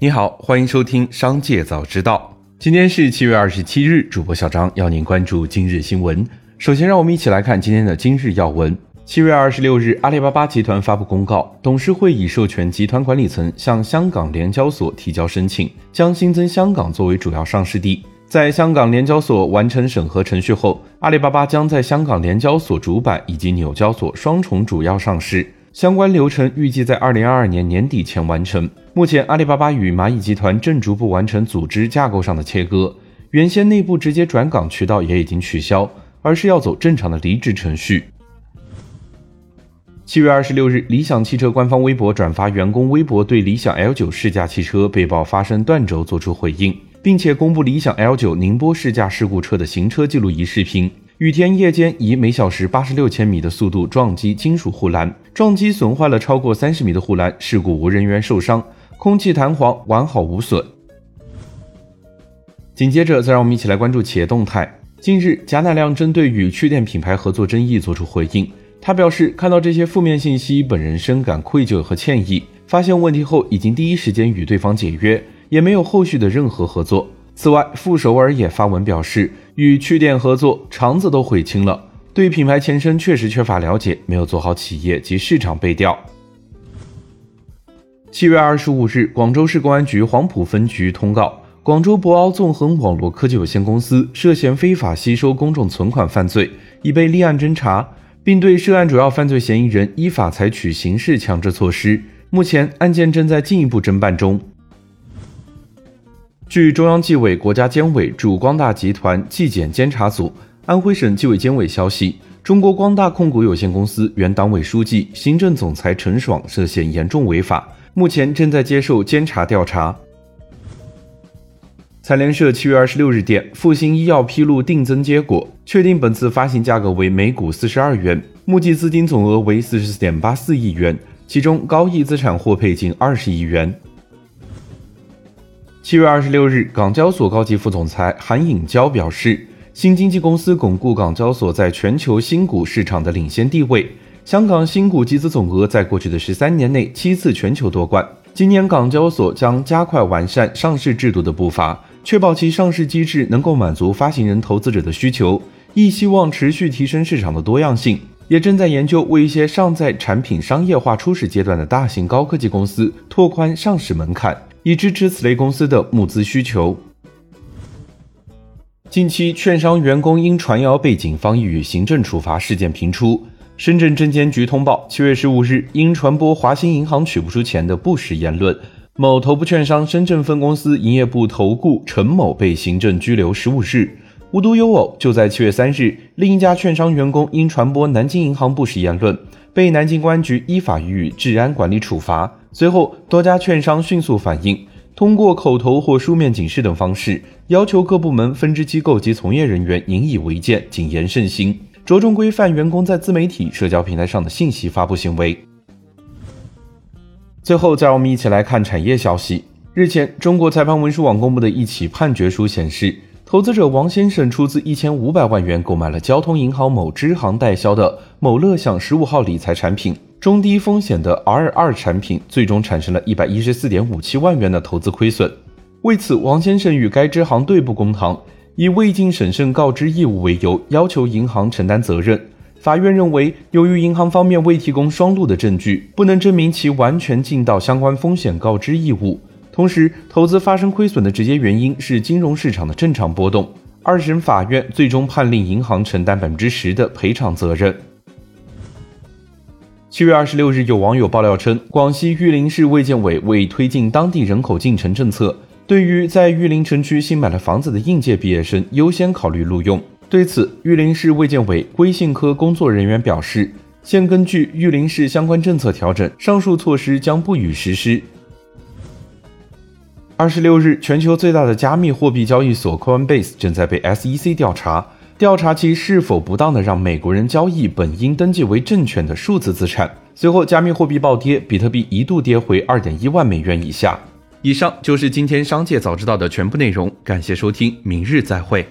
你好，欢迎收听《商界早知道》。今天是七月二十七日，主播小张要您关注今日新闻。首先，让我们一起来看今天的今日要闻。七月二十六日，阿里巴巴集团发布公告，董事会已授权集团管理层向香港联交所提交申请，将新增香港作为主要上市地。在香港联交所完成审核程序后，阿里巴巴将在香港联交所主板以及纽交所双重主要上市。相关流程预计在二零二二年年底前完成。目前，阿里巴巴与蚂蚁集团正逐步完成组织架构上的切割，原先内部直接转岗渠道也已经取消，而是要走正常的离职程序。七月二十六日，理想汽车官方微博转发员工微博对理想 L 九试驾汽车被曝发生断轴作出回应。并且公布理想 L 九宁波试驾事故车的行车记录仪视频。雨天夜间以每小时八十六千米的速度撞击金属护栏，撞击损坏了超过三十米的护栏，事故无人员受伤，空气弹簧完好无损。紧接着，再让我们一起来关注企业动态。近日，贾乃亮针对与趣店品牌合作争议作出回应，他表示看到这些负面信息，本人深感愧疚和歉意。发现问题后，已经第一时间与对方解约。也没有后续的任何合作。此外，傅首尔也发文表示，与趣店合作，肠子都悔青了。对品牌前身确实缺乏了解，没有做好企业及市场背调。七月二十五日，广州市公安局黄埔分局通告，广州博鳌纵横网络科技有限公司涉嫌非法吸收公众存款犯罪，已被立案侦查，并对涉案主要犯罪嫌疑人依法采取刑事强制措施。目前案件正在进一步侦办中。据中央纪委国家监委驻光大集团纪检监察组、安徽省纪委监委消息，中国光大控股有限公司原党委书记、行政总裁陈爽涉嫌严重违法，目前正在接受监察调查。财联社七月二十六日电，复星医药披露定增结果，确定本次发行价格为每股四十二元，募集资金总额为四十四点八四亿元，其中高毅资产获配近二十亿元。七月二十六日，港交所高级副总裁韩颖娇表示，新经济公司巩固港交所在全球新股市场的领先地位。香港新股集资总额在过去的十三年内七次全球夺冠。今年港交所将加快完善上市制度的步伐，确保其上市机制能够满足发行人投资者的需求，亦希望持续提升市场的多样性。也正在研究为一些尚在产品商业化初始阶段的大型高科技公司拓宽上市门槛。以支持此类公司的募资需求。近期，券商员工因传谣被警方予以行政处罚事件频出。深圳证监局通报，七月十五日，因传播华兴银行取不出钱的不实言论，某头部券商深圳分公司营业部投顾陈某被行政拘留十五日。无独有偶，就在七月三日，另一家券商员工因传播南京银行不实言论，被南京公安局依法予以治安管理处罚。随后，多家券商迅速反应，通过口头或书面警示等方式，要求各部门、分支机构及从业人员引以为戒，谨言慎行，着重规范员工在自媒体、社交平台上的信息发布行为。最后，再让我们一起来看产业消息。日前，中国裁判文书网公布的一起判决书显示，投资者王先生出资一千五百万元购买了交通银行某支行代销的某乐享十五号理财产品。中低风险的 R 二产品最终产生了一百一十四点五七万元的投资亏损。为此，王先生与该支行对簿公堂，以未尽审慎告知义务为由，要求银行承担责任。法院认为，由于银行方面未提供双录的证据，不能证明其完全尽到相关风险告知义务。同时，投资发生亏损的直接原因是金融市场的正常波动。二审法院最终判令银行承担百分之十的赔偿责任。七月二十六日，有网友爆料称，广西玉林市卫健委为推进当地人口进城政策，对于在玉林城区新买了房子的应届毕业生优先考虑录用。对此，玉林市卫健委微信科工作人员表示，现根据玉林市相关政策调整，上述措施将不予实施。二十六日，全球最大的加密货币交易所 Coinbase 正在被 SEC 调查。调查其是否不当的让美国人交易本应登记为证券的数字资产。随后，加密货币暴跌，比特币一度跌回二点一万美元以下。以上就是今天商界早知道的全部内容，感谢收听，明日再会。